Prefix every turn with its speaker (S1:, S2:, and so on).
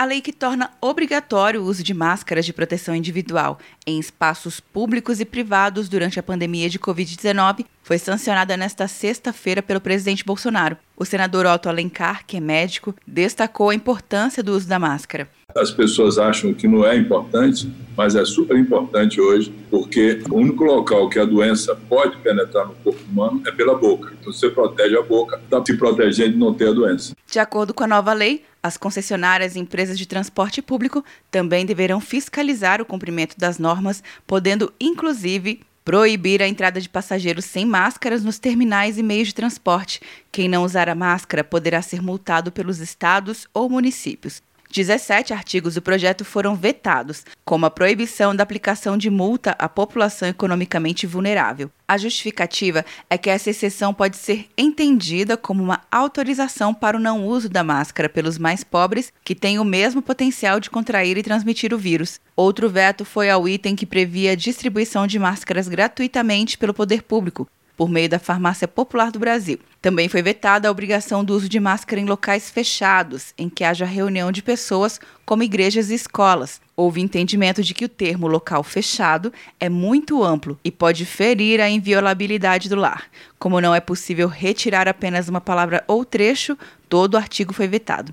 S1: A lei que torna obrigatório o uso de máscaras de proteção individual em espaços públicos e privados durante a pandemia de Covid-19 foi sancionada nesta sexta-feira pelo presidente Bolsonaro. O senador Otto Alencar, que é médico, destacou a importância do uso da máscara.
S2: As pessoas acham que não é importante, mas é super importante hoje, porque o único local que a doença pode penetrar no corpo humano é pela boca. Então você protege a boca, está se protegendo de não ter a doença.
S1: De acordo com a nova lei, as concessionárias e empresas de transporte público também deverão fiscalizar o cumprimento das normas, podendo inclusive proibir a entrada de passageiros sem máscaras nos terminais e meios de transporte. Quem não usar a máscara poderá ser multado pelos estados ou municípios. 17 artigos do projeto foram vetados, como a proibição da aplicação de multa à população economicamente vulnerável. A justificativa é que essa exceção pode ser entendida como uma autorização para o não uso da máscara pelos mais pobres, que têm o mesmo potencial de contrair e transmitir o vírus. Outro veto foi ao item que previa a distribuição de máscaras gratuitamente pelo poder público, por meio da Farmácia Popular do Brasil. Também foi vetada a obrigação do uso de máscara em locais fechados, em que haja reunião de pessoas, como igrejas e escolas. Houve entendimento de que o termo local fechado é muito amplo e pode ferir a inviolabilidade do lar. Como não é possível retirar apenas uma palavra ou trecho, todo o artigo foi vetado.